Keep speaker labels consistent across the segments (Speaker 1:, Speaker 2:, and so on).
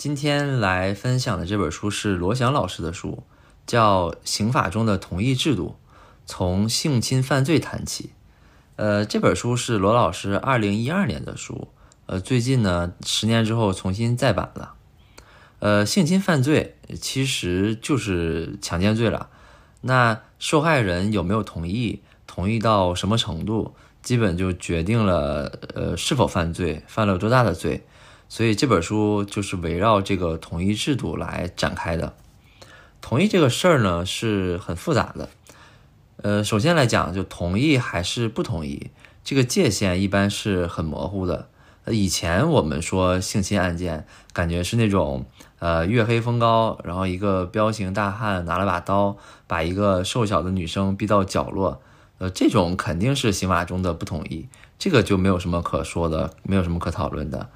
Speaker 1: 今天来分享的这本书是罗翔老师的书，叫《刑法中的同意制度：从性侵犯罪谈起》。呃，这本书是罗老师二零一二年的书，呃，最近呢，十年之后重新再版了。呃，性侵犯罪其实就是强奸罪了。那受害人有没有同意？同意到什么程度？基本就决定了，呃，是否犯罪，犯了多大的罪。所以这本书就是围绕这个同意制度来展开的。同意这个事儿呢是很复杂的。呃，首先来讲，就同意还是不同意，这个界限一般是很模糊的。以前我们说性侵案件，感觉是那种，呃，月黑风高，然后一个彪形大汉拿了把刀，把一个瘦小的女生逼到角落。呃，这种肯定是刑法中的不同意，这个就没有什么可说的，没有什么可讨论的。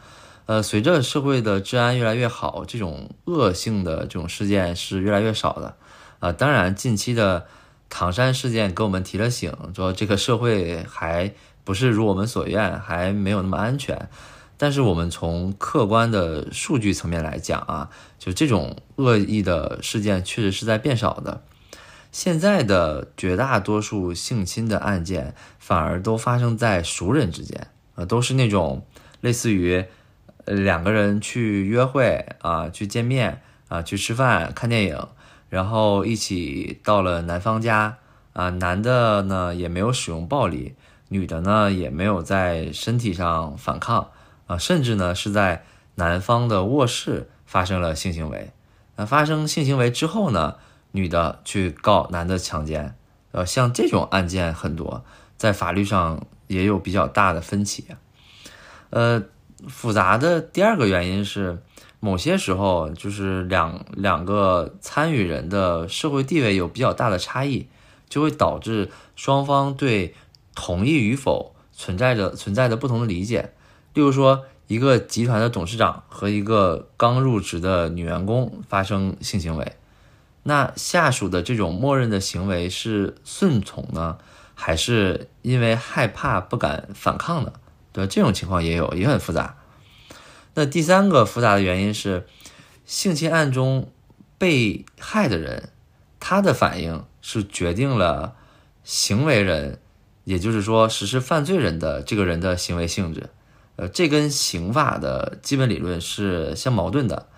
Speaker 1: 呃，随着社会的治安越来越好，这种恶性的这种事件是越来越少的。啊，当然，近期的唐山事件给我们提了醒，说这个社会还不是如我们所愿，还没有那么安全。但是我们从客观的数据层面来讲啊，就这种恶意的事件确实是在变少的。现在的绝大多数性侵的案件，反而都发生在熟人之间，呃，都是那种类似于，两个人去约会啊，去见面啊，去吃饭、看电影，然后一起到了男方家啊，男的呢也没有使用暴力，女的呢也没有在身体上反抗啊，甚至呢是在男方的卧室发生了性行为，那发生性行为之后呢？女的去告男的强奸，呃，像这种案件很多，在法律上也有比较大的分歧。呃，复杂的第二个原因是，某些时候就是两两个参与人的社会地位有比较大的差异，就会导致双方对同意与否存在着存在着不同的理解。例如说，一个集团的董事长和一个刚入职的女员工发生性行为。那下属的这种默认的行为是顺从呢，还是因为害怕不敢反抗呢？对这种情况也有，也很复杂。那第三个复杂的原因是，性侵案中被害的人，他的反应是决定了行为人，也就是说实施犯罪人的这个人的行为性质。呃，这跟刑法的基本理论是相矛盾的。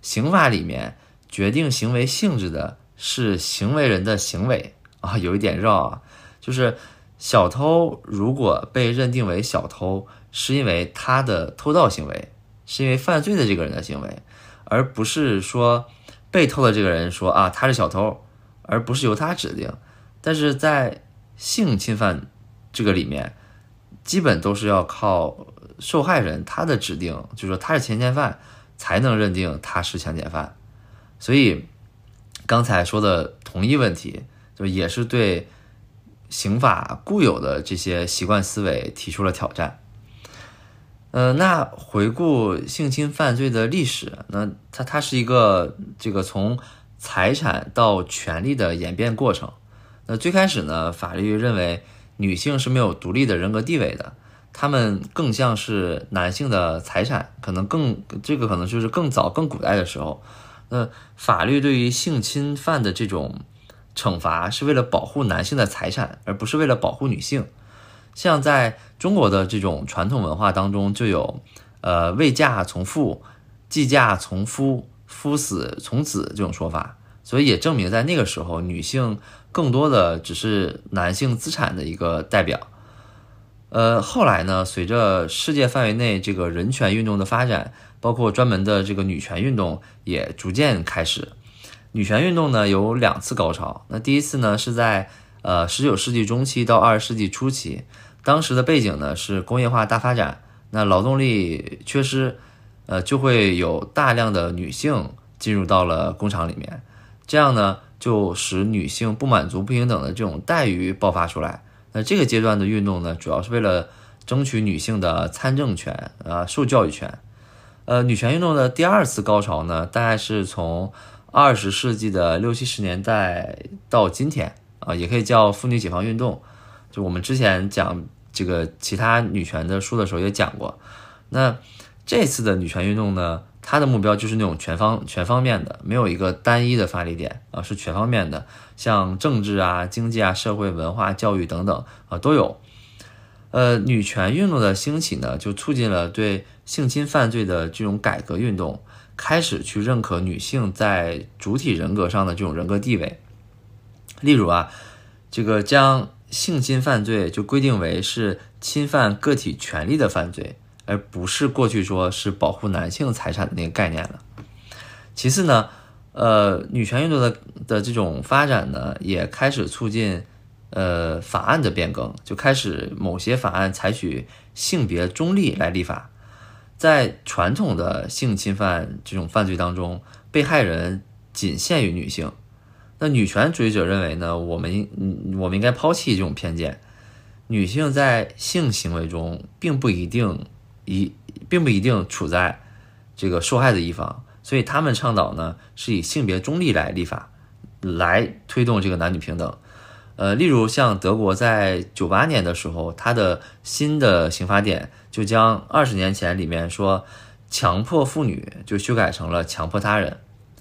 Speaker 1: 刑法里面。决定行为性质的是行为人的行为啊，有一点绕啊，就是小偷如果被认定为小偷，是因为他的偷盗行为，是因为犯罪的这个人的行为，而不是说被偷的这个人说啊他是小偷，而不是由他指定。但是在性侵犯这个里面，基本都是要靠受害人他的指定，就是说他是强奸犯，才能认定他是强奸犯。所以，刚才说的同一问题，就也是对刑法固有的这些习惯思维提出了挑战。呃，那回顾性侵犯罪的历史，那它它是一个这个从财产到权利的演变过程。那最开始呢，法律认为女性是没有独立的人格地位的，她们更像是男性的财产，可能更这个可能就是更早更古代的时候。那法律对于性侵犯的这种惩罚是为了保护男性的财产，而不是为了保护女性。像在中国的这种传统文化当中，就有呃未嫁从父，继嫁从夫，夫死从子这种说法。所以也证明在那个时候，女性更多的只是男性资产的一个代表。呃，后来呢，随着世界范围内这个人权运动的发展，包括专门的这个女权运动也逐渐开始。女权运动呢有两次高潮。那第一次呢是在呃十九世纪中期到二十世纪初期，当时的背景呢是工业化大发展，那劳动力缺失，呃就会有大量的女性进入到了工厂里面，这样呢就使女性不满足不平等的这种待遇爆发出来。那这个阶段的运动呢，主要是为了争取女性的参政权啊、受教育权。呃，女权运动的第二次高潮呢，大概是从二十世纪的六七十年代到今天啊，也可以叫妇女解放运动。就我们之前讲这个其他女权的书的时候也讲过。那这次的女权运动呢，它的目标就是那种全方全方面的，没有一个单一的发力点啊，是全方面的，像政治啊、经济啊、社会、文化、教育等等啊都有。呃，女权运动的兴起呢，就促进了对性侵犯罪的这种改革运动，开始去认可女性在主体人格上的这种人格地位。例如啊，这个将性侵犯罪就规定为是侵犯个体权利的犯罪，而不是过去说是保护男性财产的那个概念了。其次呢，呃，女权运动的的这种发展呢，也开始促进。呃，法案的变更就开始，某些法案采取性别中立来立法。在传统的性侵犯这种犯罪当中，被害人仅限于女性。那女权主义者认为呢，我们应我们应该抛弃这种偏见，女性在性行为中并不一定一并不一定处在这个受害的一方，所以他们倡导呢是以性别中立来立法，来推动这个男女平等。呃，例如像德国在九八年的时候，它的新的刑法典就将二十年前里面说强迫妇女就修改成了强迫他人，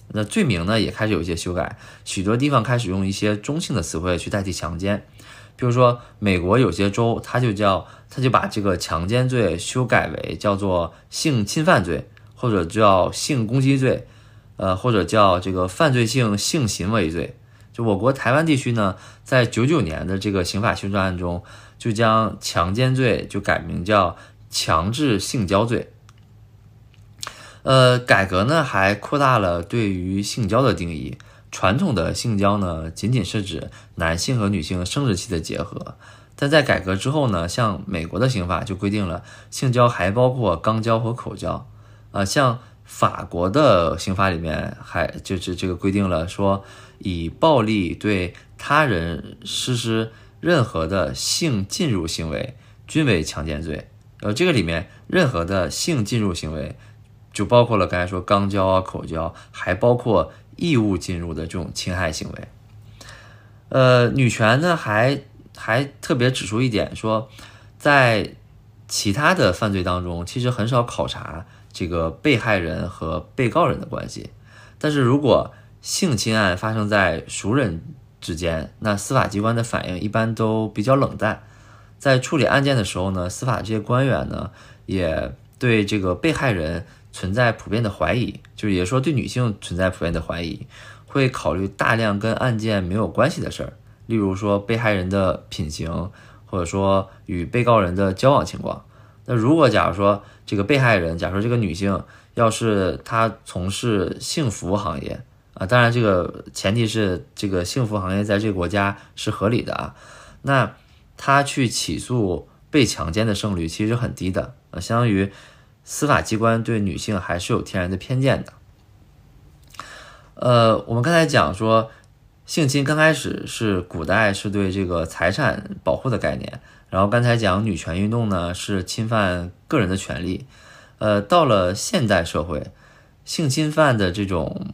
Speaker 1: 那罪名呢也开始有一些修改，许多地方开始用一些中性的词汇去代替强奸，比如说美国有些州，它就叫它就把这个强奸罪修改为叫做性侵犯罪，或者叫性攻击罪，呃，或者叫这个犯罪性性行为罪。就我国台湾地区呢，在九九年的这个刑法修正案中，就将强奸罪就改名叫强制性交罪。呃，改革呢还扩大了对于性交的定义。传统的性交呢，仅仅是指男性和女性生殖器的结合，但在改革之后呢，像美国的刑法就规定了性交还包括肛交和口交。啊，像法国的刑法里面还就是这个规定了说。以暴力对他人实施任何的性进入行为，均为强奸罪。呃，这个里面任何的性进入行为，就包括了刚才说肛交啊、口交，还包括异物进入的这种侵害行为。呃，女权呢还还特别指出一点，说在其他的犯罪当中，其实很少考察这个被害人和被告人的关系，但是如果性侵案发生在熟人之间，那司法机关的反应一般都比较冷淡。在处理案件的时候呢，司法这些官员呢，也对这个被害人存在普遍的怀疑，就是也说对女性存在普遍的怀疑，会考虑大量跟案件没有关系的事儿，例如说被害人的品行，或者说与被告人的交往情况。那如果假如说这个被害人，假如说这个女性要是她从事性服务行业，啊，当然，这个前提是这个幸福行业在这个国家是合理的啊。那他去起诉被强奸的胜率其实很低的，呃，相当于司法机关对女性还是有天然的偏见的。呃，我们刚才讲说，性侵刚开始是古代是对这个财产保护的概念，然后刚才讲女权运动呢是侵犯个人的权利，呃，到了现代社会，性侵犯的这种。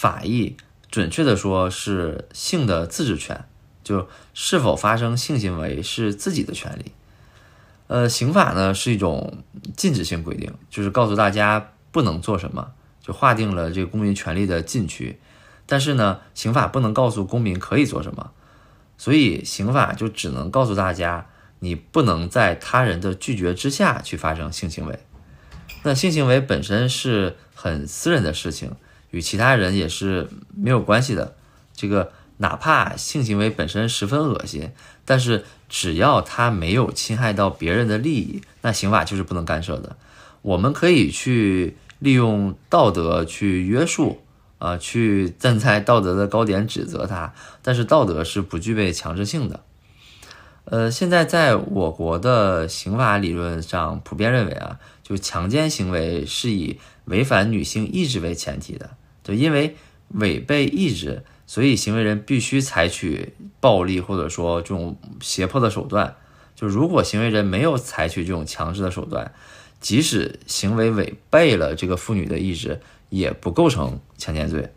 Speaker 1: 法益准确的说是性的自治权，就是否发生性行为是自己的权利。呃，刑法呢是一种禁止性规定，就是告诉大家不能做什么，就划定了这个公民权利的禁区。但是呢，刑法不能告诉公民可以做什么，所以刑法就只能告诉大家，你不能在他人的拒绝之下去发生性行为。那性行为本身是很私人的事情。与其他人也是没有关系的。这个哪怕性行为本身十分恶心，但是只要他没有侵害到别人的利益，那刑法就是不能干涉的。我们可以去利用道德去约束，啊，去站在道德的高点指责他，但是道德是不具备强制性的。呃，现在在我国的刑法理论上普遍认为啊，就强奸行为是以违反女性意志为前提的。就因为违背意志，所以行为人必须采取暴力或者说这种胁迫的手段。就如果行为人没有采取这种强制的手段，即使行为违背了这个妇女的意志，也不构成强奸罪。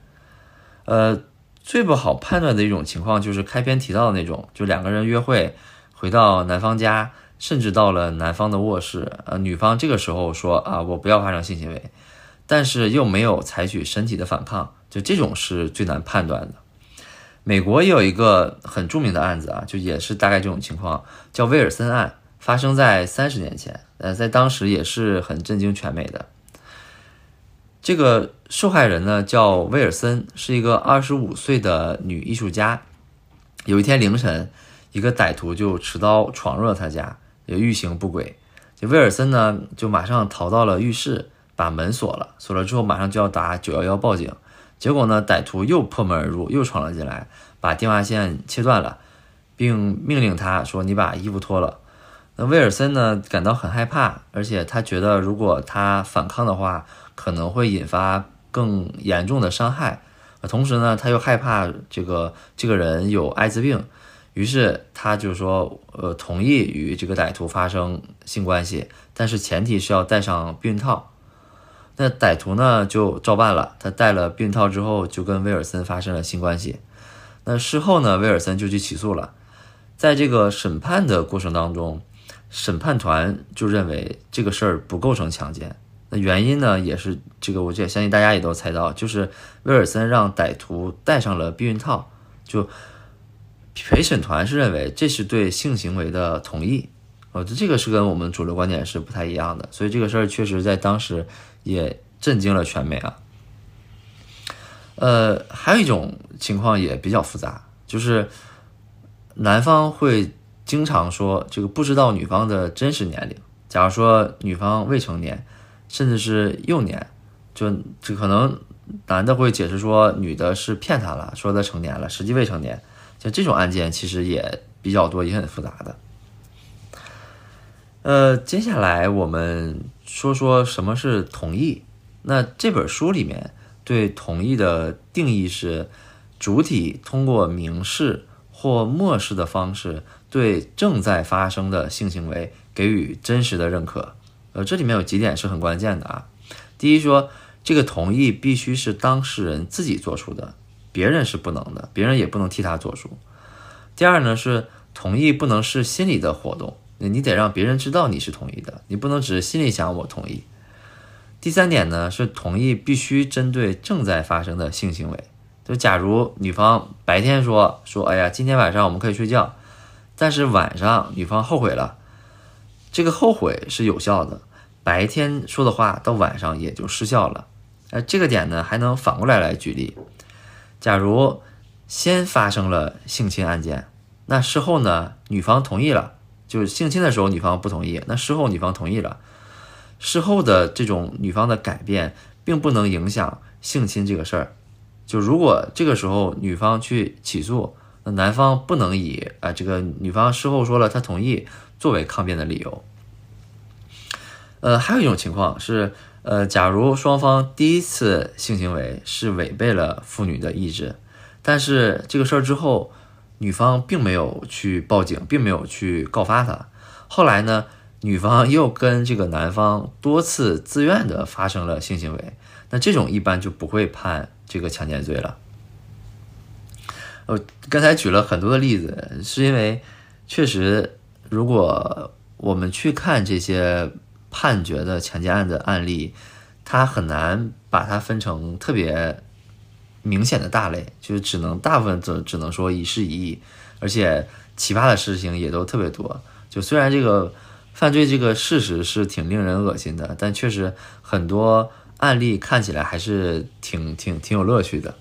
Speaker 1: 呃，最不好判断的一种情况就是开篇提到的那种，就两个人约会回到男方家，甚至到了男方的卧室，呃，女方这个时候说啊，我不要发生性行为，但是又没有采取身体的反抗，就这种是最难判断的。美国也有一个很著名的案子啊，就也是大概这种情况，叫威尔森案，发生在三十年前，呃，在当时也是很震惊全美的。这个受害人呢叫威尔森，是一个二十五岁的女艺术家。有一天凌晨，一个歹徒就持刀闯入了他家。也欲行不轨，这威尔森呢就马上逃到了浴室，把门锁了。锁了之后，马上就要打九幺幺报警。结果呢，歹徒又破门而入，又闯了进来，把电话线切断了，并命令他说：“你把衣服脱了。”那威尔森呢感到很害怕，而且他觉得如果他反抗的话，可能会引发更严重的伤害。同时呢，他又害怕这个这个人有艾滋病。于是他就说，呃，同意与这个歹徒发生性关系，但是前提是要戴上避孕套。那歹徒呢就照办了，他戴了避孕套之后就跟威尔森发生了性关系。那事后呢，威尔森就去起诉了。在这个审判的过程当中，审判团就认为这个事儿不构成强奸。那原因呢也是这个，我也相信大家也都猜到，就是威尔森让歹徒戴上了避孕套，就。陪审团是认为这是对性行为的同意，呃，这个是跟我们主流观点是不太一样的，所以这个事儿确实在当时也震惊了全美啊。呃，还有一种情况也比较复杂，就是男方会经常说这个不知道女方的真实年龄，假如说女方未成年，甚至是幼年，就这可能男的会解释说女的是骗他了，说他成年了，实际未成年。像这种案件其实也比较多，也很复杂的。呃，接下来我们说说什么是同意。那这本书里面对同意的定义是：主体通过明示或漠视的方式，对正在发生的性行为给予真实的认可。呃，这里面有几点是很关键的啊。第一，说这个同意必须是当事人自己做出的。别人是不能的，别人也不能替他做主。第二呢，是同意不能是心理的活动，你得让别人知道你是同意的，你不能只是心里想我同意。第三点呢，是同意必须针对正在发生的性行为。就假如女方白天说说，哎呀，今天晚上我们可以睡觉，但是晚上女方后悔了，这个后悔是有效的，白天说的话到晚上也就失效了。呃，这个点呢，还能反过来来举例。假如先发生了性侵案件，那事后呢？女方同意了，就是性侵的时候女方不同意，那事后女方同意了，事后的这种女方的改变，并不能影响性侵这个事儿。就如果这个时候女方去起诉，那男方不能以啊这个女方事后说了她同意作为抗辩的理由。呃，还有一种情况是。呃，假如双方第一次性行为是违背了妇女的意志，但是这个事儿之后，女方并没有去报警，并没有去告发他。后来呢，女方又跟这个男方多次自愿的发生了性行为，那这种一般就不会判这个强奸罪了。我，刚才举了很多的例子，是因为确实，如果我们去看这些。判决的强奸案的案例，它很难把它分成特别明显的大类，就是只能大部分只只能说一事一议，而且奇葩的事情也都特别多。就虽然这个犯罪这个事实是挺令人恶心的，但确实很多案例看起来还是挺挺挺有乐趣的。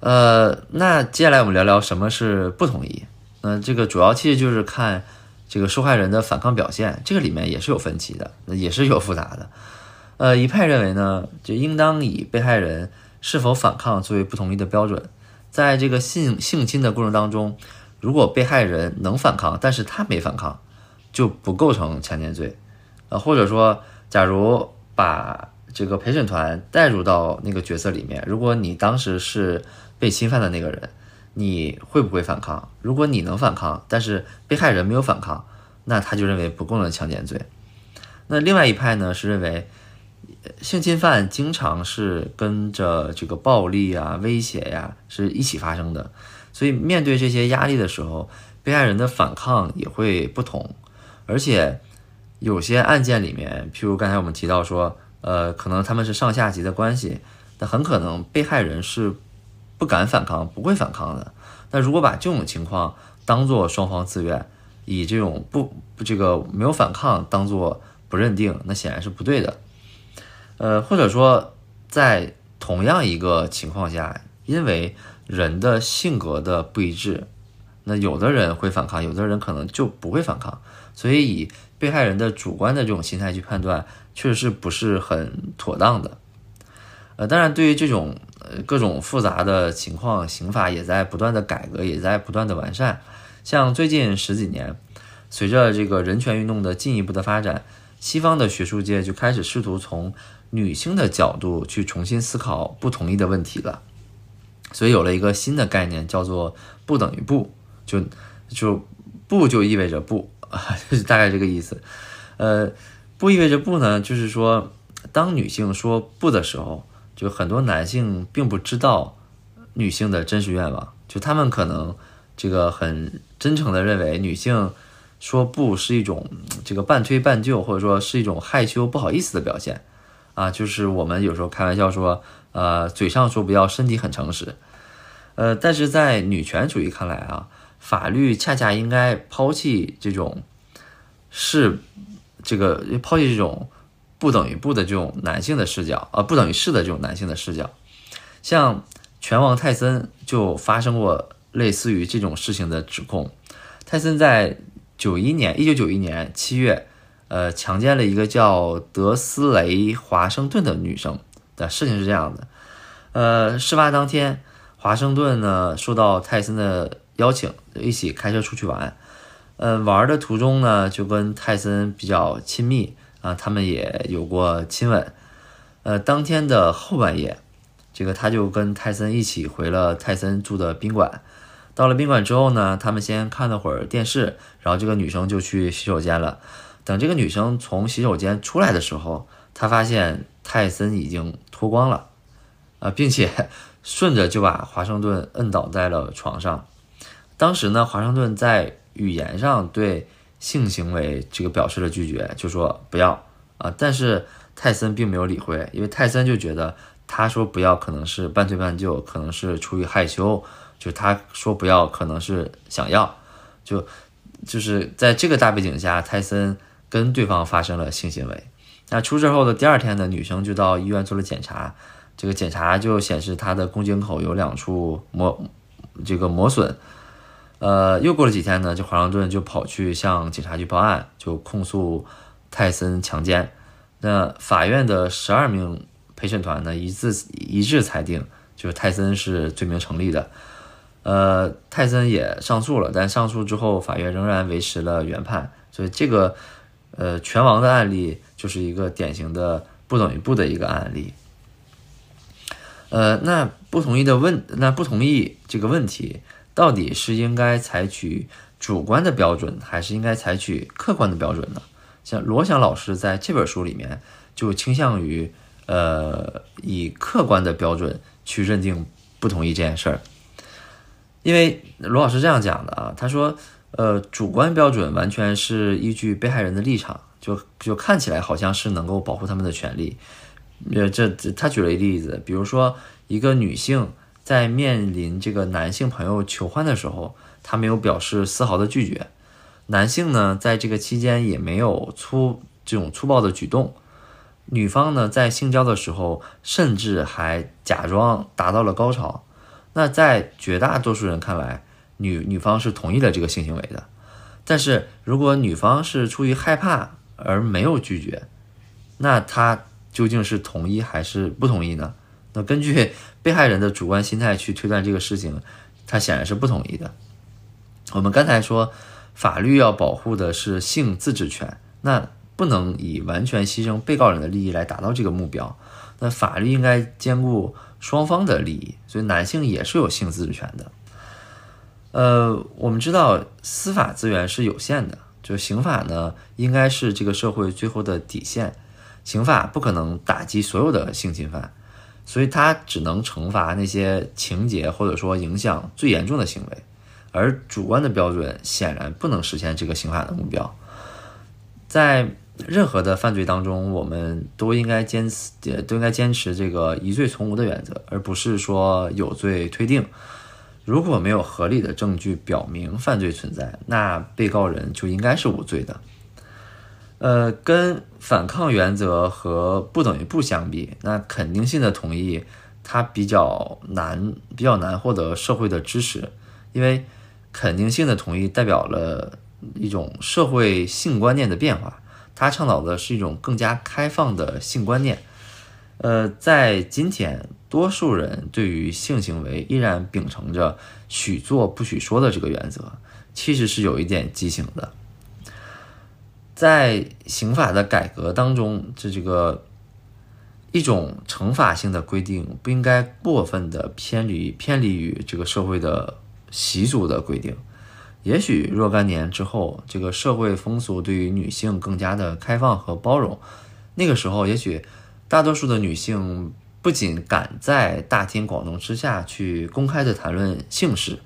Speaker 1: 呃，那接下来我们聊聊什么是不同意。那这个主要其实就是看。这个受害人的反抗表现，这个里面也是有分歧的，也是有复杂的。呃，一派认为呢，就应当以被害人是否反抗作为不同意的标准。在这个性性侵的过程当中，如果被害人能反抗，但是他没反抗，就不构成强奸罪。呃，或者说，假如把这个陪审团带入到那个角色里面，如果你当时是被侵犯的那个人。你会不会反抗？如果你能反抗，但是被害人没有反抗，那他就认为不构成强奸罪。那另外一派呢是认为，性侵犯经常是跟着这个暴力啊、威胁呀是一起发生的，所以面对这些压力的时候，被害人的反抗也会不同，而且有些案件里面，譬如刚才我们提到说，呃，可能他们是上下级的关系，那很可能被害人是不敢反抗、不会反抗的。那如果把这种情况当做双方自愿，以这种不这个没有反抗当做不认定，那显然是不对的。呃，或者说在同样一个情况下，因为人的性格的不一致，那有的人会反抗，有的人可能就不会反抗，所以以被害人的主观的这种心态去判断，确实是不是很妥当的。呃，当然，对于这种呃各种复杂的情况，刑法也在不断的改革，也在不断的完善。像最近十几年，随着这个人权运动的进一步的发展，西方的学术界就开始试图从女性的角度去重新思考不同意的问题了。所以有了一个新的概念，叫做“不等于不”，就就不就意味着不啊，就是大概这个意思。呃，不意味着不呢，就是说，当女性说不的时候，就很多男性并不知道女性的真实愿望，就他们可能这个很真诚的认为女性说不是一种这个半推半就，或者说是一种害羞不好意思的表现啊，就是我们有时候开玩笑说。呃，嘴上说不要，身体很诚实。呃，但是在女权主义看来啊，法律恰恰应该抛弃这种是这个抛弃这种不等于不的这种男性的视角啊，不等于是的这种男性的视角。像拳王泰森就发生过类似于这种事情的指控。泰森在九一年，一九九一年七月，呃，强奸了一个叫德斯雷华盛顿的女生。的事情是这样的，呃，事发当天，华盛顿呢受到泰森的邀请，一起开车出去玩，呃，玩的途中呢就跟泰森比较亲密啊，他们也有过亲吻，呃，当天的后半夜，这个他就跟泰森一起回了泰森住的宾馆，到了宾馆之后呢，他们先看了会儿电视，然后这个女生就去洗手间了，等这个女生从洗手间出来的时候，他发现。泰森已经脱光了，啊，并且 顺着就把华盛顿摁倒在了床上。当时呢，华盛顿在语言上对性行为这个表示了拒绝，就说不要啊。但是泰森并没有理会，因为泰森就觉得他说不要可能是半推半就，可能是出于害羞，就他说不要可能是想要，就就是在这个大背景下，泰森跟对方发生了性行为。那出事后的第二天呢，女生就到医院做了检查，这个检查就显示她的宫颈口有两处磨，这个磨损。呃，又过了几天呢，这华盛顿就跑去向警察局报案，就控诉泰森强奸。那法院的十二名陪审团呢，一致一致裁定，就是泰森是罪名成立的。呃，泰森也上诉了，但上诉之后，法院仍然维持了原判。所以这个。呃，拳王的案例就是一个典型的不等于不的一个案例。呃，那不同意的问，那不同意这个问题，到底是应该采取主观的标准，还是应该采取客观的标准呢？像罗翔老师在这本书里面就倾向于呃以客观的标准去认定不同意这件事儿，因为罗老师这样讲的啊，他说。呃，主观标准完全是依据被害人的立场，就就看起来好像是能够保护他们的权利。呃，这他举了一个例子，比如说一个女性在面临这个男性朋友求欢的时候，她没有表示丝毫的拒绝，男性呢在这个期间也没有粗这种粗暴的举动，女方呢在性交的时候甚至还假装达到了高潮。那在绝大多数人看来，女女方是同意了这个性行为的，但是如果女方是出于害怕而没有拒绝，那她究竟是同意还是不同意呢？那根据 被害人的主观心态去推断这个事情，她显然是不同意的。我们刚才说，法律要保护的是性自治权，那不能以完全牺牲被告人的利益来达到这个目标。那法律应该兼顾双方的利益，所以男性也是有性自治权的。呃，我们知道司法资源是有限的，就刑法呢，应该是这个社会最后的底线，刑法不可能打击所有的性侵犯，所以它只能惩罚那些情节或者说影响最严重的行为，而主观的标准显然不能实现这个刑法的目标。在任何的犯罪当中，我们都应该坚持，都应该坚持这个疑罪从无的原则，而不是说有罪推定。如果没有合理的证据表明犯罪存在，那被告人就应该是无罪的。呃，跟反抗原则和不等于不相比，那肯定性的同意它比较难，比较难获得社会的支持，因为肯定性的同意代表了一种社会性观念的变化。它倡导的是一种更加开放的性观念，呃，在今天，多数人对于性行为依然秉承着许做不许说的这个原则，其实是有一点畸形的。在刑法的改革当中，这这个一种惩罚性的规定不应该过分的偏离偏离于这个社会的习俗的规定。也许若干年之后，这个社会风俗对于女性更加的开放和包容，那个时候，也许大多数的女性不仅敢在大庭广众之下去公开的谈论性事，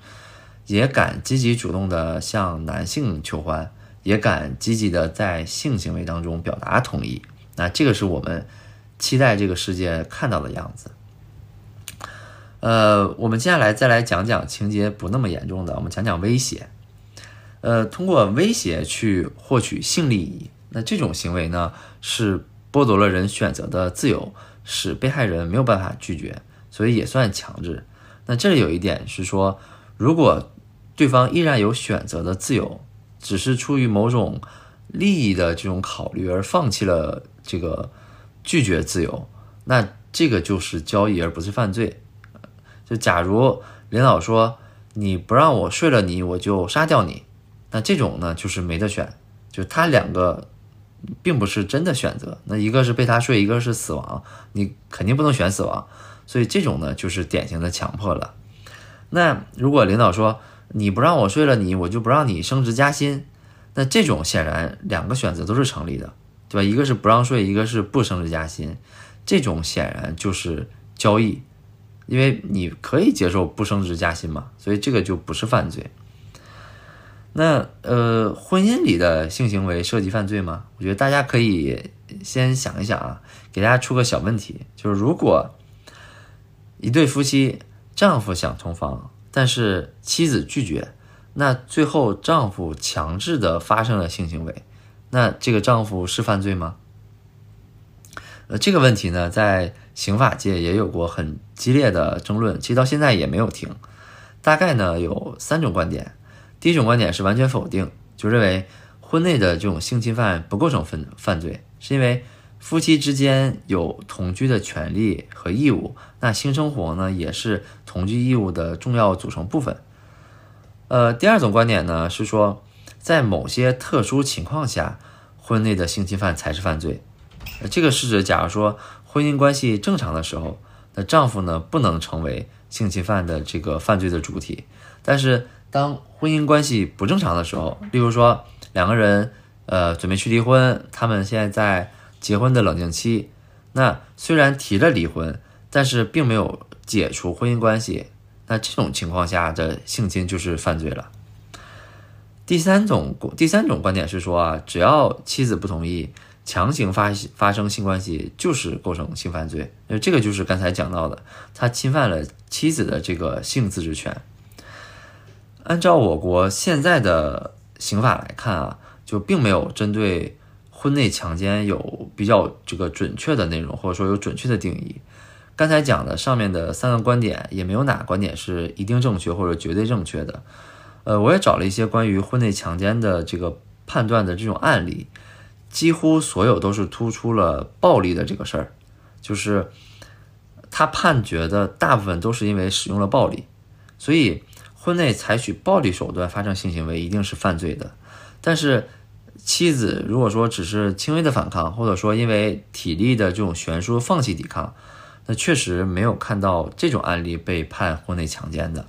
Speaker 1: 也敢积极主动的向男性求欢，也敢积极的在性行为当中表达同意。那这个是我们期待这个世界看到的样子。呃，我们接下来再来讲讲情节不那么严重的，我们讲讲威胁。呃，通过威胁去获取性利益，那这种行为呢，是剥夺了人选择的自由，使被害人没有办法拒绝，所以也算强制。那这里有一点是说，如果对方依然有选择的自由，只是出于某种利益的这种考虑而放弃了这个拒绝自由，那这个就是交易而不是犯罪。就假如领导说你不让我睡了你，我就杀掉你。那这种呢，就是没得选，就他两个，并不是真的选择。那一个是被他睡，一个是死亡，你肯定不能选死亡，所以这种呢，就是典型的强迫了。那如果领导说你不让我睡了，你我就不让你升职加薪，那这种显然两个选择都是成立的，对吧？一个是不让睡，一个是不升职加薪，这种显然就是交易，因为你可以接受不升职加薪嘛，所以这个就不是犯罪。那呃，婚姻里的性行为涉及犯罪吗？我觉得大家可以先想一想啊，给大家出个小问题，就是如果一对夫妻，丈夫想同房，但是妻子拒绝，那最后丈夫强制的发生了性行为，那这个丈夫是犯罪吗？呃，这个问题呢，在刑法界也有过很激烈的争论，其实到现在也没有停。大概呢有三种观点。第一种观点是完全否定，就认为婚内的这种性侵犯不构成犯犯罪，是因为夫妻之间有同居的权利和义务，那性生活呢也是同居义务的重要组成部分。呃，第二种观点呢是说，在某些特殊情况下，婚内的性侵犯才是犯罪。这个是指，假如说婚姻关系正常的时候，那丈夫呢不能成为性侵犯的这个犯罪的主体，但是。当婚姻关系不正常的时候，例如说两个人呃准备去离婚，他们现在在结婚的冷静期，那虽然提了离婚，但是并没有解除婚姻关系，那这种情况下的性侵就是犯罪了。第三种第三种观点是说啊，只要妻子不同意，强行发发生性关系就是构成性犯罪，那这个就是刚才讲到的，他侵犯了妻子的这个性自治权。按照我国现在的刑法来看啊，就并没有针对婚内强奸有比较这个准确的内容，或者说有准确的定义。刚才讲的上面的三个观点，也没有哪个观点是一定正确或者绝对正确的。呃，我也找了一些关于婚内强奸的这个判断的这种案例，几乎所有都是突出了暴力的这个事儿，就是他判决的大部分都是因为使用了暴力，所以。婚内采取暴力手段发生性行为一定是犯罪的，但是妻子如果说只是轻微的反抗，或者说因为体力的这种悬殊放弃抵抗，那确实没有看到这种案例被判婚内强奸的。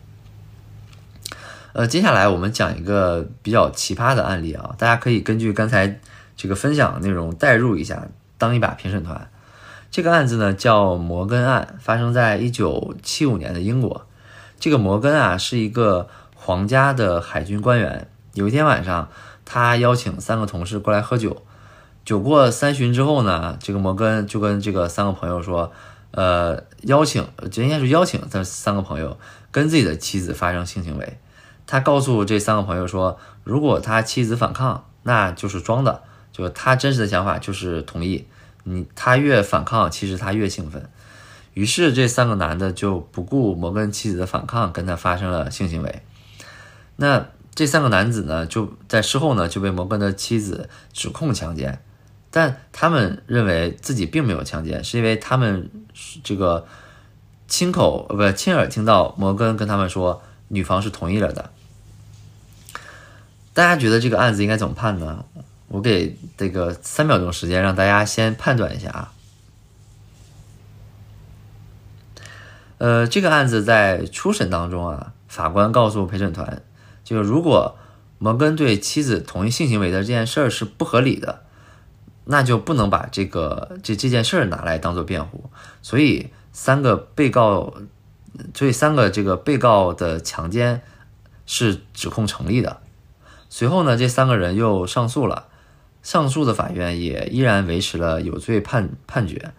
Speaker 1: 呃，接下来我们讲一个比较奇葩的案例啊，大家可以根据刚才这个分享的内容代入一下，当一把评审团。这个案子呢叫摩根案，发生在一九七五年的英国。这个摩根啊，是一个皇家的海军官员。有一天晚上，他邀请三个同事过来喝酒。酒过三巡之后呢，这个摩根就跟这个三个朋友说：“呃，邀请，这应该是邀请这三个朋友跟自己的妻子发生性行为。”他告诉这三个朋友说：“如果他妻子反抗，那就是装的，就他真实的想法就是同意。你他越反抗，其实他越兴奋。”于是这三个男的就不顾摩根妻子的反抗，跟他发生了性行为。那这三个男子呢，就在事后呢就被摩根的妻子指控强奸。但他们认为自己并没有强奸，是因为他们这个亲口呃不亲耳听到摩根跟他们说女方是同意了的。大家觉得这个案子应该怎么判呢？我给这个三秒钟时间，让大家先判断一下啊。呃，这个案子在初审当中啊，法官告诉陪审团，就如果摩根对妻子同意性行为的这件事儿是不合理的。那就不能把这个这这件事儿拿来当做辩护，所以三个被告，所以三个这个被告的强奸是指控成立的。随后呢，这三个人又上诉了，上诉的法院也依然维持了有罪判判决。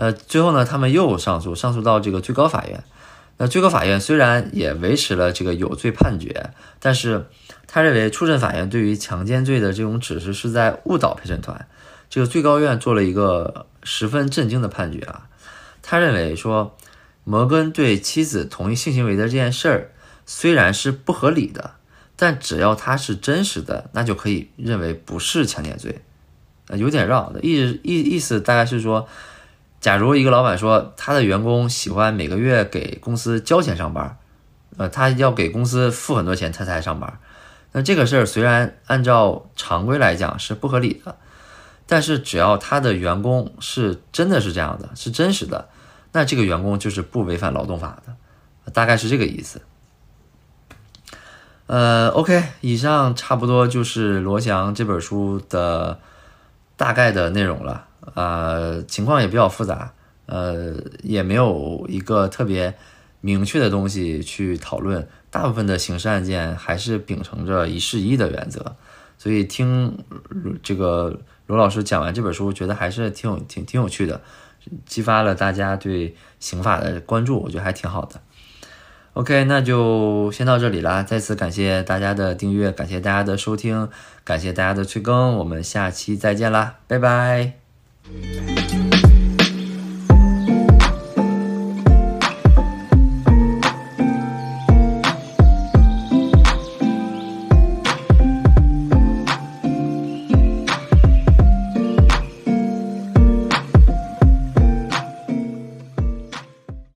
Speaker 1: 呃，最后呢，他们又上诉，上诉到这个最高法院。那最高法院虽然也维持了这个有罪判决，但是他认为初审法院对于强奸罪的这种指示是在误导陪审团。这个最高院做了一个十分震惊的判决啊，他认为说，摩根对妻子同意性行为的这件事儿虽然是不合理的，但只要它是真实的，那就可以认为不是强奸罪，呃，有点绕的意意意思大概是说，假如一个老板说他的员工喜欢每个月给公司交钱上班，呃，他要给公司付很多钱他才上班，那这个事儿虽然按照常规来讲是不合理的。但是只要他的员工是真的是这样的，是真实的，那这个员工就是不违反劳动法的，大概是这个意思。呃，OK，以上差不多就是罗翔这本书的大概的内容了。呃，情况也比较复杂，呃，也没有一个特别明确的东西去讨论。大部分的刑事案件还是秉承着一事一的原则，所以听这个。罗老师讲完这本书，觉得还是挺有挺挺有趣的，激发了大家对刑法的关注，我觉得还挺好的。OK，那就先到这里啦，再次感谢大家的订阅，感谢大家的收听，感谢大家的催更，我们下期再见啦，拜拜。